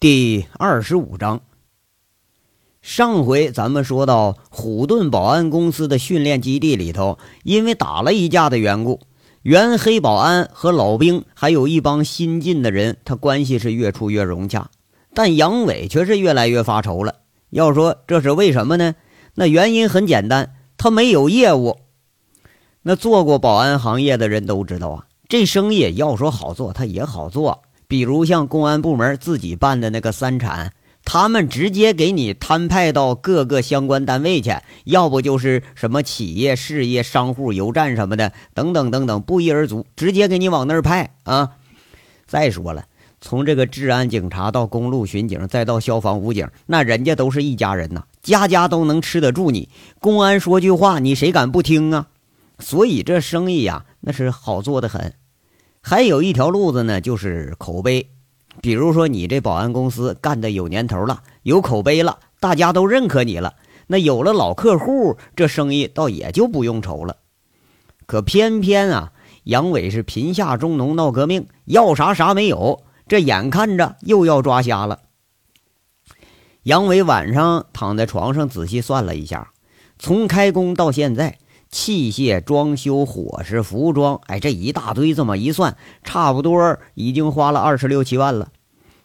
第二十五章。上回咱们说到虎盾保安公司的训练基地里头，因为打了一架的缘故，原黑保安和老兵还有一帮新进的人，他关系是越处越融洽。但杨伟却是越来越发愁了。要说这是为什么呢？那原因很简单，他没有业务。那做过保安行业的人都知道啊，这生意要说好做，他也好做。比如像公安部门自己办的那个三产，他们直接给你摊派到各个相关单位去，要不就是什么企业、事业、商户、油站什么的，等等等等，不一而足，直接给你往那儿派啊。再说了，从这个治安警察到公路巡警，再到消防武警，那人家都是一家人呐，家家都能吃得住你。公安说句话，你谁敢不听啊？所以这生意呀，那是好做的很。还有一条路子呢，就是口碑。比如说，你这保安公司干的有年头了，有口碑了，大家都认可你了。那有了老客户，这生意倒也就不用愁了。可偏偏啊，杨伟是贫下中农闹革命，要啥啥没有。这眼看着又要抓瞎了。杨伟晚上躺在床上仔细算了一下，从开工到现在。器械、装修、伙食、服装，哎，这一大堆，这么一算，差不多已经花了二十六七万了。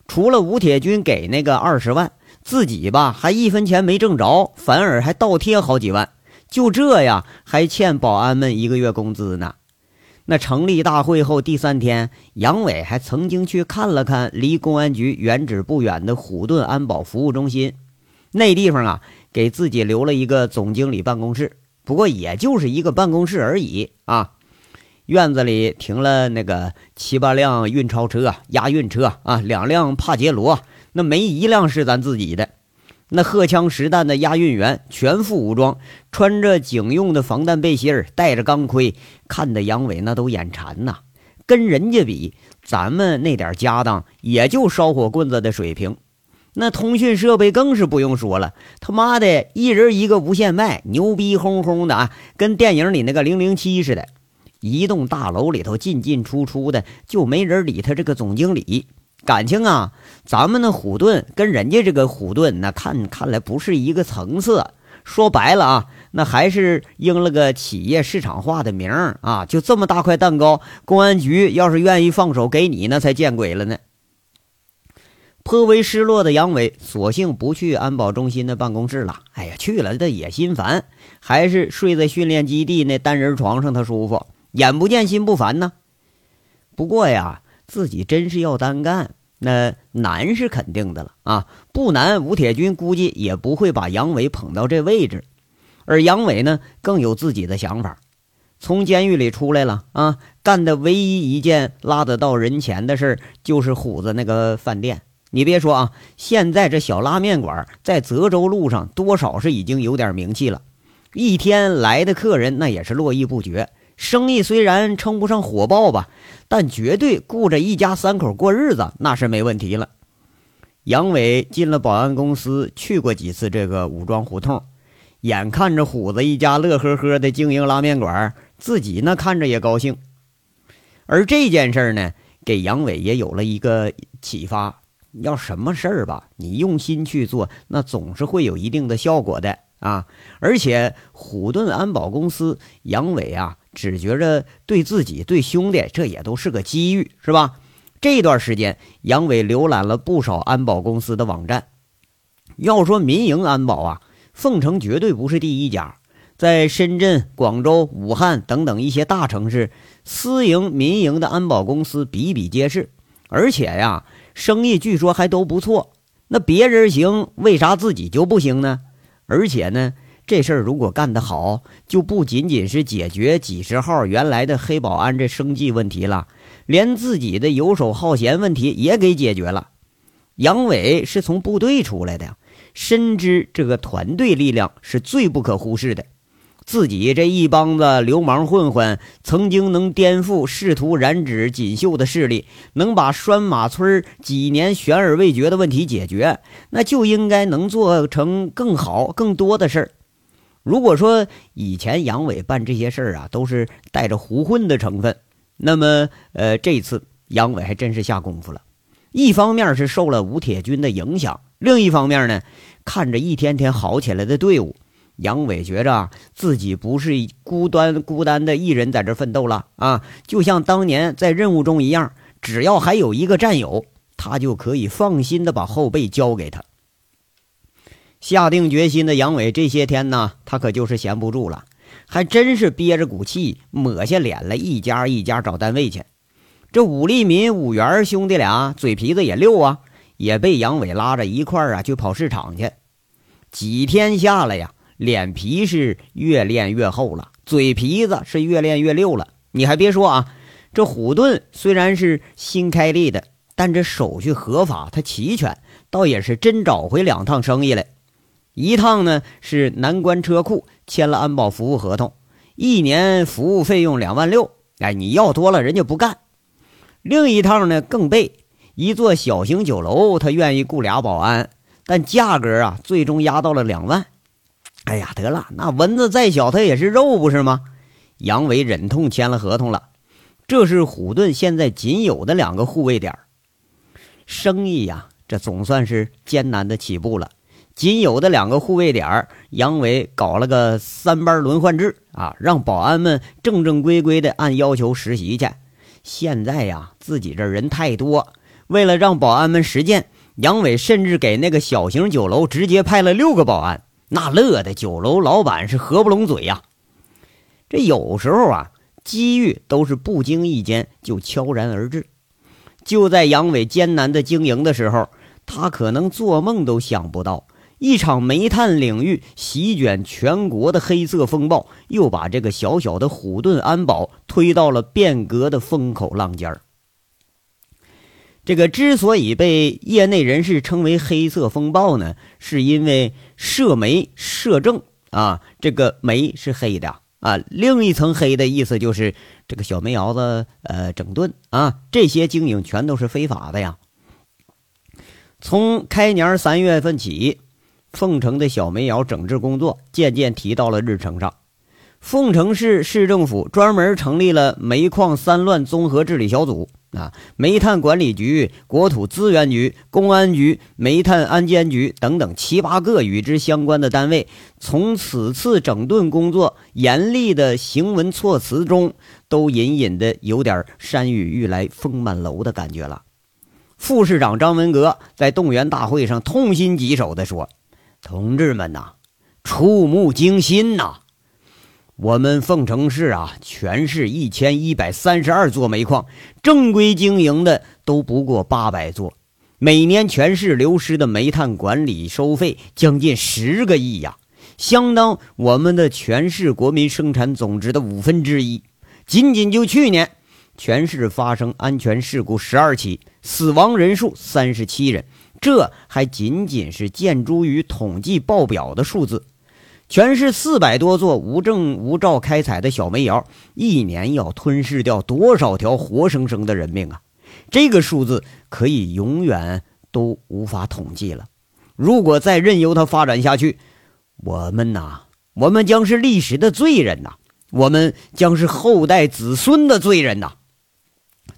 除了吴铁军给那个二十万，自己吧还一分钱没挣着，反而还倒贴好几万。就这样，还欠保安们一个月工资呢。那成立大会后第三天，杨伟还曾经去看了看离公安局原址不远的虎盾安保服务中心，那地方啊，给自己留了一个总经理办公室。不过也就是一个办公室而已啊！院子里停了那个七八辆运钞车、押运车啊，两辆帕杰罗，那没一辆是咱自己的。那荷枪实弹的押运员全副武装，穿着警用的防弹背心儿，带着钢盔，看得杨伟那都眼馋呐。跟人家比，咱们那点家当也就烧火棍子的水平。那通讯设备更是不用说了，他妈的一人一个无线麦，牛逼哄哄的啊，跟电影里那个零零七似的。一栋大楼里头进进出出的，就没人理他这个总经理。感情啊，咱们那虎盾跟人家这个虎盾，那看看来不是一个层次。说白了啊，那还是应了个企业市场化的名儿啊。就这么大块蛋糕，公安局要是愿意放手给你，那才见鬼了呢。颇为失落的杨伟，索性不去安保中心的办公室了。哎呀，去了他也心烦，还是睡在训练基地那单人床上，他舒服，眼不见心不烦呢。不过呀，自己真是要单干，那难是肯定的了啊。不难，吴铁军估计也不会把杨伟捧到这位置。而杨伟呢，更有自己的想法。从监狱里出来了啊，干的唯一一件拉得到人钱的事就是虎子那个饭店。你别说啊，现在这小拉面馆在泽州路上多少是已经有点名气了，一天来的客人那也是络绎不绝。生意虽然称不上火爆吧，但绝对顾着一家三口过日子那是没问题了。杨伟进了保安公司，去过几次这个武装胡同，眼看着虎子一家乐呵呵的经营拉面馆，自己那看着也高兴。而这件事呢，给杨伟也有了一个启发。要什么事儿吧，你用心去做，那总是会有一定的效果的啊！而且虎盾安保公司杨伟啊，只觉着对自己、对兄弟，这也都是个机遇，是吧？这段时间，杨伟浏览了不少安保公司的网站。要说民营安保啊，凤城绝对不是第一家，在深圳、广州、武汉等等一些大城市，私营、民营的安保公司比比皆是，而且呀。生意据说还都不错，那别人行，为啥自己就不行呢？而且呢，这事儿如果干得好，就不仅仅是解决几十号原来的黑保安这生计问题了，连自己的游手好闲问题也给解决了。杨伟是从部队出来的，深知这个团队力量是最不可忽视的。自己这一帮子流氓混混，曾经能颠覆试图染指锦绣的势力，能把拴马村几年悬而未决的问题解决，那就应该能做成更好、更多的事儿。如果说以前杨伟办这些事儿啊，都是带着胡混的成分，那么，呃，这次杨伟还真是下功夫了。一方面是受了吴铁军的影响，另一方面呢，看着一天天好起来的队伍，杨伟觉着自己不是孤单孤单的一人在这奋斗了啊，就像当年在任务中一样，只要还有一个战友，他就可以放心的把后背交给他。下定决心的杨伟这些天呢，他可就是闲不住了，还真是憋着股气，抹下脸来，一家一家找单位去。这武立民、武元兄弟俩嘴皮子也溜啊，也被杨伟拉着一块儿啊去跑市场去。几天下来呀，脸皮是越练越厚了，嘴皮子是越练越溜了。你还别说啊，这虎盾虽然是新开立的，但这手续合法，它齐全，倒也是真找回两趟生意来。一趟呢是南关车库签了安保服务合同，一年服务费用两万六。哎，你要多了人家不干。另一趟呢更背，一座小型酒楼，他愿意雇俩保安，但价格啊最终压到了两万。哎呀，得了，那蚊子再小，它也是肉，不是吗？杨伟忍痛签了合同了。这是虎盾现在仅有的两个护卫点生意呀，这总算是艰难的起步了。仅有的两个护卫点杨伟搞了个三班轮换制啊，让保安们正正规规的按要求实习去。现在呀，自己这人太多，为了让保安们实践，杨伟甚至给那个小型酒楼直接派了六个保安，那乐的酒楼老板是合不拢嘴呀。这有时候啊，机遇都是不经意间就悄然而至。就在杨伟艰难的经营的时候，他可能做梦都想不到。一场煤炭领域席卷全国的黑色风暴，又把这个小小的虎盾安保推到了变革的风口浪尖儿。这个之所以被业内人士称为“黑色风暴”呢，是因为涉煤涉政啊，这个煤是黑的啊，另一层黑的意思就是这个小煤窑子呃整顿啊，这些经营全都是非法的呀。从开年三月份起。凤城的小煤窑整治工作渐渐提到了日程上。凤城市市政府专门成立了煤矿三乱综合治理小组啊，煤炭管理局、国土资源局、公安局、煤炭安监局等等七八个与之相关的单位，从此次整顿工作严厉的行文措辞中，都隐隐的有点山雨欲来风满楼的感觉了。副市长张文革在动员大会上痛心疾首地说。同志们呐，触目惊心呐！我们凤城市啊，全市一千一百三十二座煤矿，正规经营的都不过八百座，每年全市流失的煤炭管理收费将近十个亿呀，相当我们的全市国民生产总值的五分之一。仅仅就去年，全市发生安全事故十二起，死亡人数三十七人。这还仅仅是建筑于统计报表的数字，全市四百多座无证无照开采的小煤窑，一年要吞噬掉多少条活生生的人命啊！这个数字可以永远都无法统计了。如果再任由它发展下去，我们呐，我们将是历史的罪人呐，我们将是后代子孙的罪人呐！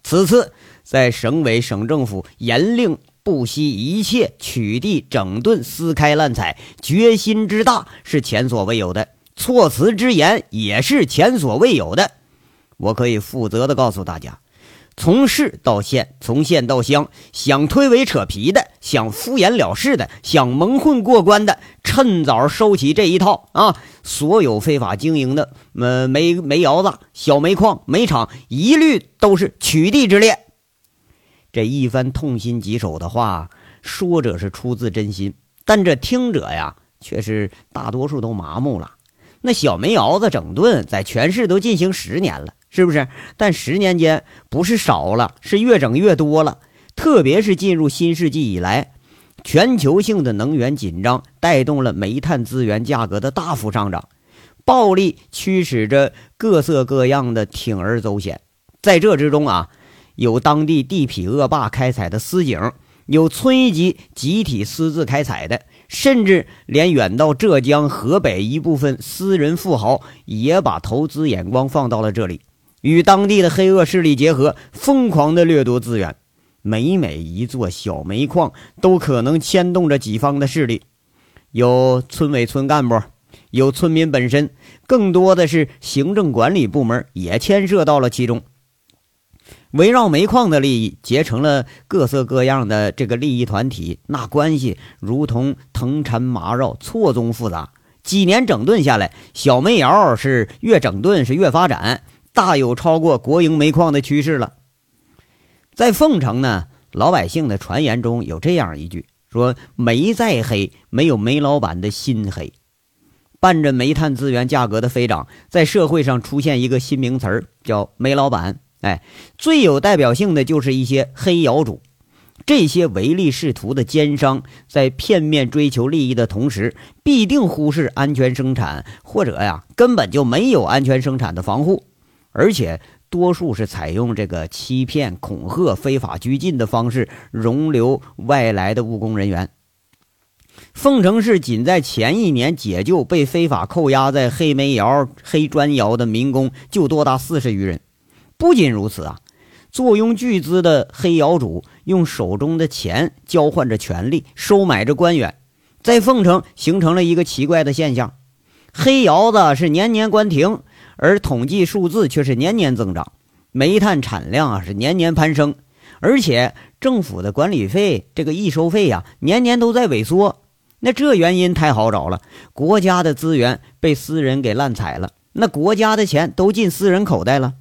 此次在省委省政府严令。不惜一切取缔、整顿、撕开、滥采，决心之大是前所未有的，措辞之严也是前所未有的。我可以负责的告诉大家，从市到县，从县到乡，想推诿扯皮的，想敷衍了事的，想蒙混过关的，趁早收起这一套啊！所有非法经营的呃煤煤窑子、小煤矿、煤厂，一律都是取缔之列。这一番痛心疾首的话，说者是出自真心，但这听者呀，却是大多数都麻木了。那小煤窑子整顿在全市都进行十年了，是不是？但十年间不是少了，是越整越多了。特别是进入新世纪以来，全球性的能源紧张带动了煤炭资源价格的大幅上涨，暴力驱使着各色各样的铤而走险。在这之中啊。有当地地痞恶霸开采的私井，有村一级集体私自开采的，甚至连远到浙江、河北一部分私人富豪也把投资眼光放到了这里，与当地的黑恶势力结合，疯狂的掠夺资源。每每一座小煤矿都可能牵动着几方的势力，有村委村干部，有村民本身，更多的是行政管理部门也牵涉到了其中。围绕煤矿的利益结成了各色各样的这个利益团体，那关系如同藤缠麻绕，错综复杂。几年整顿下来，小煤窑是越整顿是越发展，大有超过国营煤矿的趋势了。在凤城呢，老百姓的传言中有这样一句：说煤再黑，没有煤老板的心黑。伴着煤炭资源价格的飞涨，在社会上出现一个新名词儿，叫“煤老板”。哎，最有代表性的就是一些黑窑主，这些唯利是图的奸商，在片面追求利益的同时，必定忽视安全生产，或者呀，根本就没有安全生产的防护，而且。多数是采用这个欺骗、恐吓、非法拘禁的方式容留外来的务工人员。凤城市仅在前一年解救被非法扣押在黑煤窑、黑砖窑的民工就多达四十余人。不仅如此啊，坐拥巨资的黑窑主用手中的钱交换着权力，收买着官员，在凤城形成了一个奇怪的现象：黑窑子是年年关停。而统计数字却是年年增长，煤炭产量啊是年年攀升，而且政府的管理费这个易收费呀年年都在萎缩。那这原因太好找了，国家的资源被私人给滥采了，那国家的钱都进私人口袋了。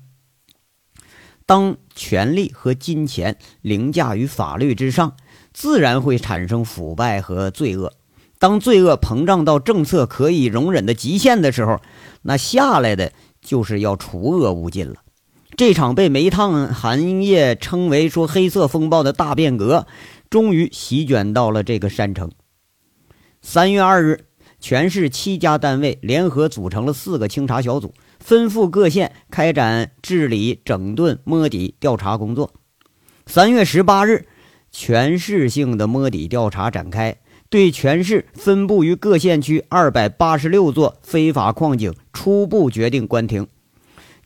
当权力和金钱凌驾于法律之上，自然会产生腐败和罪恶。当罪恶膨胀到政策可以容忍的极限的时候，那下来的。就是要除恶务尽了。这场被煤炭行业称为说“黑色风暴”的大变革，终于席卷到了这个山城。三月二日，全市七家单位联合组成了四个清查小组，吩咐各县开展治理、整顿、摸底调查工作。三月十八日，全市性的摸底调查展开。对全市分布于各县区二百八十六座非法矿井初步决定关停，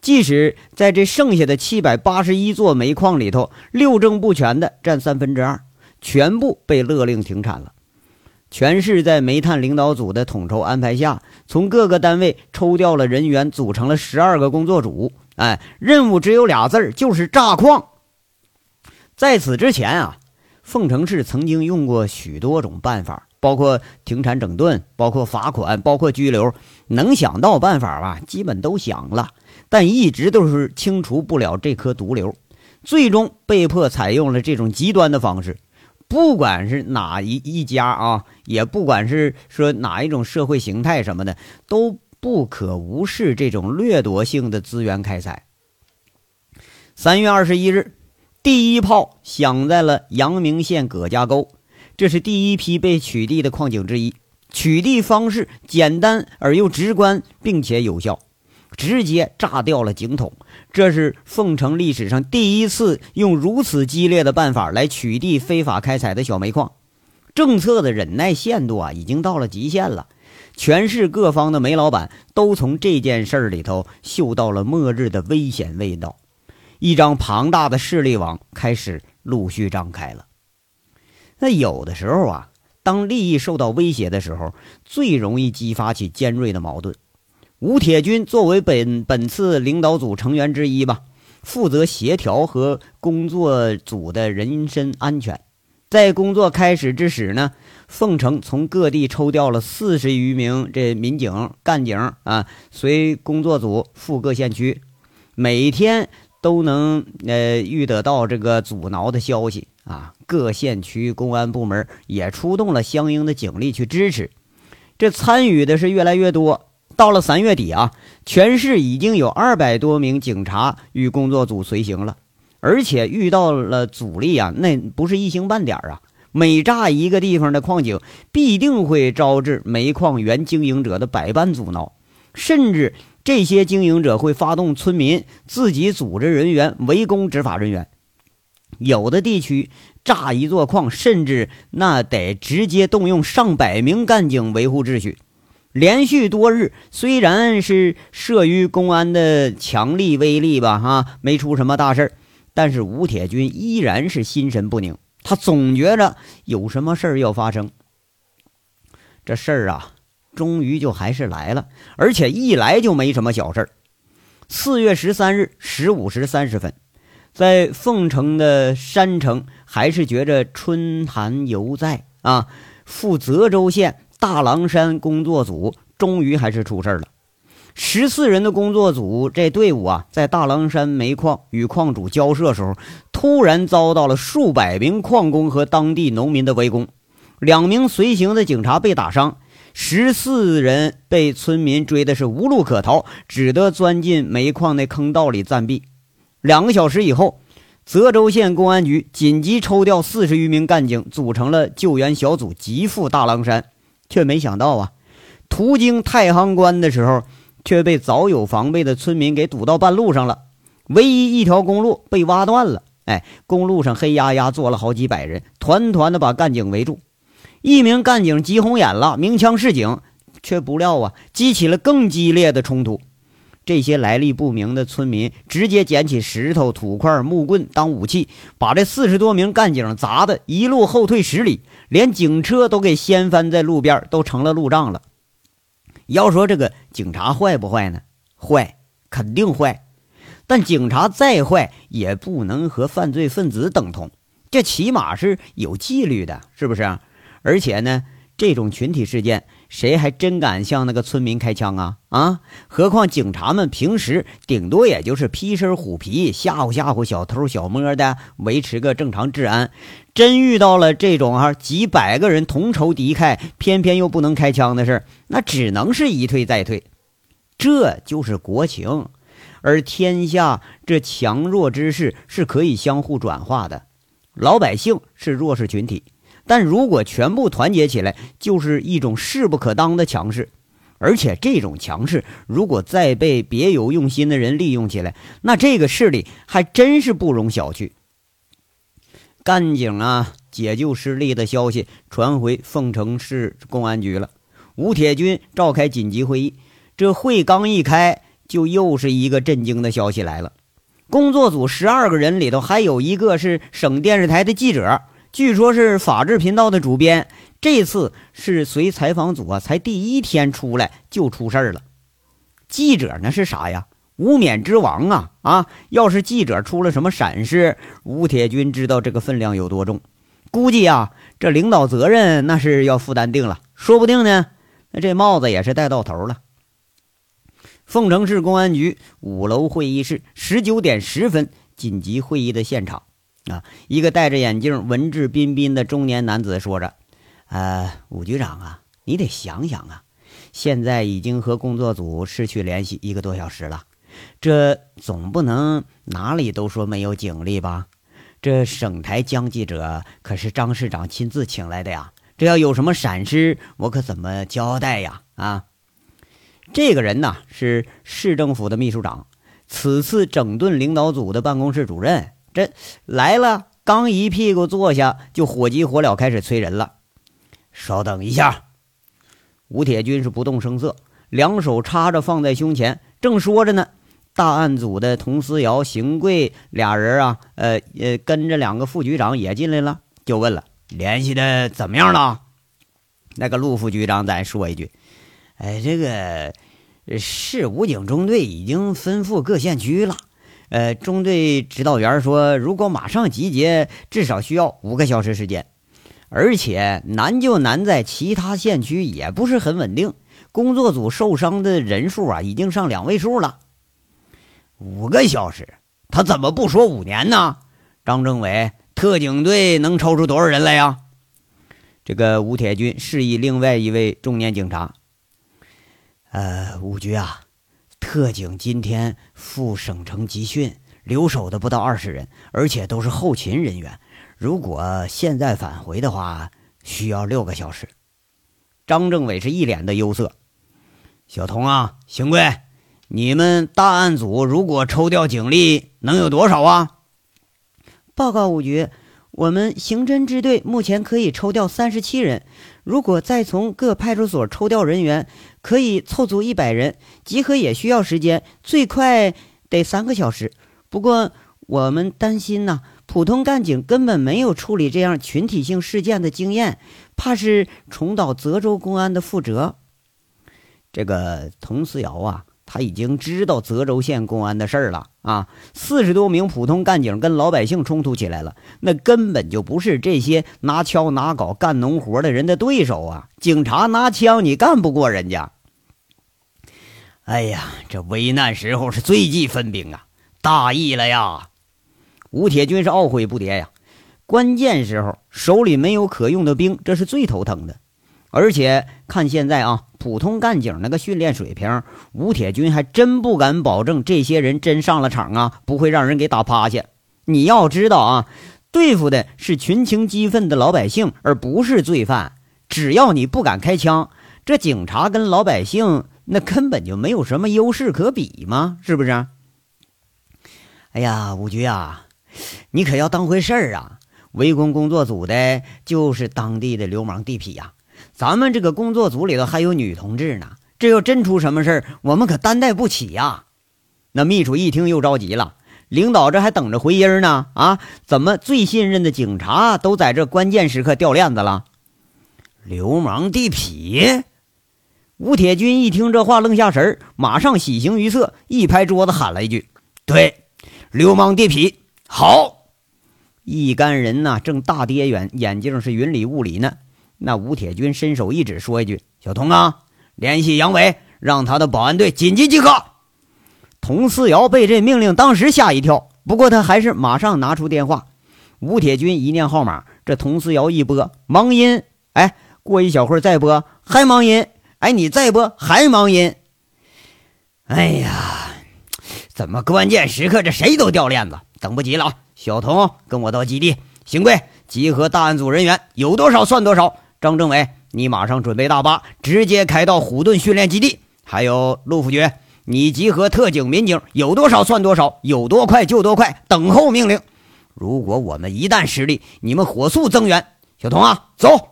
即使在这剩下的七百八十一座煤矿里头，六证不全的占三分之二，全部被勒令停产了。全市在煤炭领导组的统筹安排下，从各个单位抽调了人员，组成了十二个工作组。哎，任务只有俩字儿，就是炸矿。在此之前啊。凤城市曾经用过许多种办法，包括停产整顿，包括罚款，包括拘留，能想到办法吧，基本都想了，但一直都是清除不了这颗毒瘤，最终被迫采用了这种极端的方式。不管是哪一一家啊，也不管是说哪一种社会形态什么的，都不可无视这种掠夺性的资源开采。三月二十一日。第一炮响在了阳明县葛家沟，这是第一批被取缔的矿井之一。取缔方式简单而又直观，并且有效，直接炸掉了井筒。这是凤城历史上第一次用如此激烈的办法来取缔非法开采的小煤矿。政策的忍耐限度啊，已经到了极限了。全市各方的煤老板都从这件事儿里头嗅到了末日的危险味道。一张庞大的势力网开始陆续张开了。那有的时候啊，当利益受到威胁的时候，最容易激发起尖锐的矛盾。吴铁军作为本本次领导组成员之一吧，负责协调和工作组的人身安全。在工作开始之时呢，凤城从各地抽调了四十余名这民警干警啊，随工作组赴各县区，每天。都能呃遇得到这个阻挠的消息啊！各县区公安部门也出动了相应的警力去支持，这参与的是越来越多。到了三月底啊，全市已经有二百多名警察与工作组随行了，而且遇到了阻力啊，那不是一星半点啊！每炸一个地方的矿井，必定会招致煤矿原经营者的百般阻挠，甚至。这些经营者会发动村民自己组织人员围攻执法人员，有的地区炸一座矿，甚至那得直接动用上百名干警维护秩序。连续多日，虽然是慑于公安的强力威力吧，哈，没出什么大事但是吴铁军依然是心神不宁，他总觉着有什么事儿要发生。这事儿啊，终于就还是来了，而且一来就没什么小事儿。四月十三日十五时三十分，在凤城的山城，还是觉着春寒犹在啊。赴泽州县大狼山工作组终于还是出事了。十四人的工作组这队伍啊，在大狼山煤矿与矿主交涉时候，突然遭到了数百名矿工和当地农民的围攻，两名随行的警察被打伤。十四人被村民追的是无路可逃，只得钻进煤矿那坑道里暂避。两个小时以后，泽州县公安局紧急抽调四十余名干警，组成了救援小组，急赴大狼山。却没想到啊，途经太行关的时候，却被早有防备的村民给堵到半路上了。唯一一条公路被挖断了，哎，公路上黑压压坐了好几百人，团团的把干警围住。一名干警急红眼了，鸣枪示警，却不料啊，激起了更激烈的冲突。这些来历不明的村民直接捡起石头、土块、木棍当武器，把这四十多名干警砸的一路后退十里，连警车都给掀翻在路边，都成了路障了。要说这个警察坏不坏呢？坏，肯定坏。但警察再坏，也不能和犯罪分子等同，这起码是有纪律的，是不是？而且呢，这种群体事件，谁还真敢向那个村民开枪啊？啊！何况警察们平时顶多也就是披身虎皮，吓唬吓唬小偷小摸的，维持个正常治安。真遇到了这种啊几百个人同仇敌忾，偏偏又不能开枪的事那只能是一退再退。这就是国情，而天下这强弱之势是可以相互转化的。老百姓是弱势群体。但如果全部团结起来，就是一种势不可当的强势，而且这种强势如果再被别有用心的人利用起来，那这个势力还真是不容小觑。干警啊，解救失利的消息传回凤城市公安局了。吴铁军召开紧急会议，这会刚一开，就又是一个震惊的消息来了：工作组十二个人里头，还有一个是省电视台的记者。据说，是法制频道的主编。这次是随采访组啊，才第一天出来就出事儿了。记者那是啥呀？无冕之王啊！啊，要是记者出了什么闪失，吴铁军知道这个分量有多重。估计啊，这领导责任那是要负担定了。说不定呢，那这帽子也是戴到头了。凤城市公安局五楼会议室，十九点十分，紧急会议的现场。啊，一个戴着眼镜、文质彬彬的中年男子说着：“呃，武局长啊，你得想想啊，现在已经和工作组失去联系一个多小时了，这总不能哪里都说没有警力吧？这省台江记者可是张市长亲自请来的呀，这要有什么闪失，我可怎么交代呀？啊，这个人呢是市政府的秘书长，此次整顿领导组的办公室主任。”这来了，刚一屁股坐下，就火急火燎开始催人了。稍等一下，吴铁军是不动声色，两手插着放在胸前，正说着呢。大案组的佟思瑶、邢贵俩人啊，呃呃，跟着两个副局长也进来了，就问了：联系的怎么样了？那个陆副局长再说一句：哎，这个市武警中队已经吩咐各县区了。呃，中队指导员说，如果马上集结，至少需要五个小时时间，而且难就难在其他县区也不是很稳定，工作组受伤的人数啊，已经上两位数了。五个小时，他怎么不说五年呢？张政委，特警队能抽出多少人来呀？这个吴铁军示意另外一位中年警察，呃，吴局啊。特警今天赴省城集训，留守的不到二十人，而且都是后勤人员。如果现在返回的话，需要六个小时。张政委是一脸的忧色。小童啊，邢贵，你们大案组如果抽调警力，能有多少啊？报告五局。我们刑侦支队目前可以抽调三十七人，如果再从各派出所抽调人员，可以凑足一百人。集合也需要时间，最快得三个小时。不过我们担心呢，普通干警根本没有处理这样群体性事件的经验，怕是重蹈泽州公安的覆辙。这个童思瑶啊，他已经知道泽州县公安的事儿了啊。四十多名普通干警跟老百姓冲突起来了，那根本就不是这些拿锹拿镐干农活的人的对手啊！警察拿枪，你干不过人家。哎呀，这危难时候是最忌分兵啊，大意了呀！吴铁军是懊悔不迭呀。关键时候手里没有可用的兵，这是最头疼的。而且看现在啊，普通干警那个训练水平，吴铁军还真不敢保证这些人真上了场啊，不会让人给打趴下。你要知道啊，对付的是群情激愤的老百姓，而不是罪犯。只要你不敢开枪，这警察跟老百姓那根本就没有什么优势可比嘛，是不是？哎呀，吴局啊，你可要当回事儿啊！围攻工作组的就是当地的流氓地痞呀。咱们这个工作组里头还有女同志呢，这要真出什么事儿，我们可担待不起呀。那秘书一听又着急了，领导这还等着回音呢啊？怎么最信任的警察都在这关键时刻掉链子了？流氓地痞！吴铁军一听这话愣下神马上喜形于色，一拍桌子喊了一句：“对，流氓地痞，好！”一干人呐，正大跌眼眼镜是云里雾里呢。那吴铁军伸手一指，说一句：“小童啊，联系杨伟，让他的保安队紧急集合。”童思瑶被这命令当时吓一跳，不过他还是马上拿出电话。吴铁军一念号码，这童思瑶一拨忙音，哎，过一小会儿再拨还忙音，哎，你再拨还忙音。哎呀，怎么关键时刻这谁都掉链子？等不及了，小童跟我到基地，邢贵集合大案组人员，有多少算多少。张政委，你马上准备大巴，直接开到虎盾训练基地。还有陆副局，你集合特警民警，有多少算多少，有多快就多快，等候命令。如果我们一旦失利，你们火速增援。小童啊，走！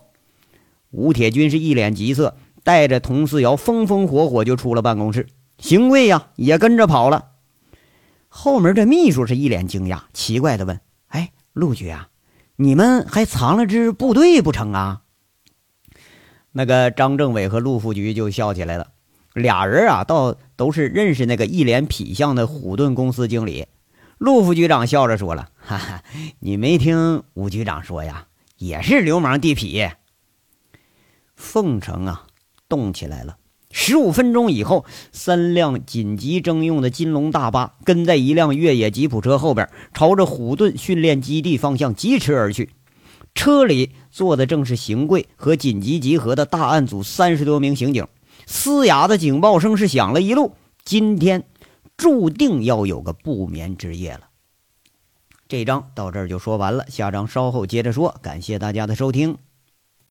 吴铁军是一脸急色，带着童四瑶风风火火就出了办公室。邢贵呀，也跟着跑了。后门这秘书是一脸惊讶，奇怪的问：“哎，陆局啊，你们还藏了支部队不成啊？”那个张政委和陆副局就笑起来了，俩人啊，倒都是认识那个一脸痞相的虎盾公司经理。陆副局长笑着说了：“哈哈，你没听吴局长说呀，也是流氓地痞。”凤城啊，动起来了。十五分钟以后，三辆紧急征用的金龙大巴跟在一辆越野吉普车后边，朝着虎盾训练基地方向疾驰而去。车里坐的正是邢贵和紧急集合的大案组三十多名刑警，嘶哑的警报声是响了一路。今天注定要有个不眠之夜了。这章到这儿就说完了，下章稍后接着说。感谢大家的收听。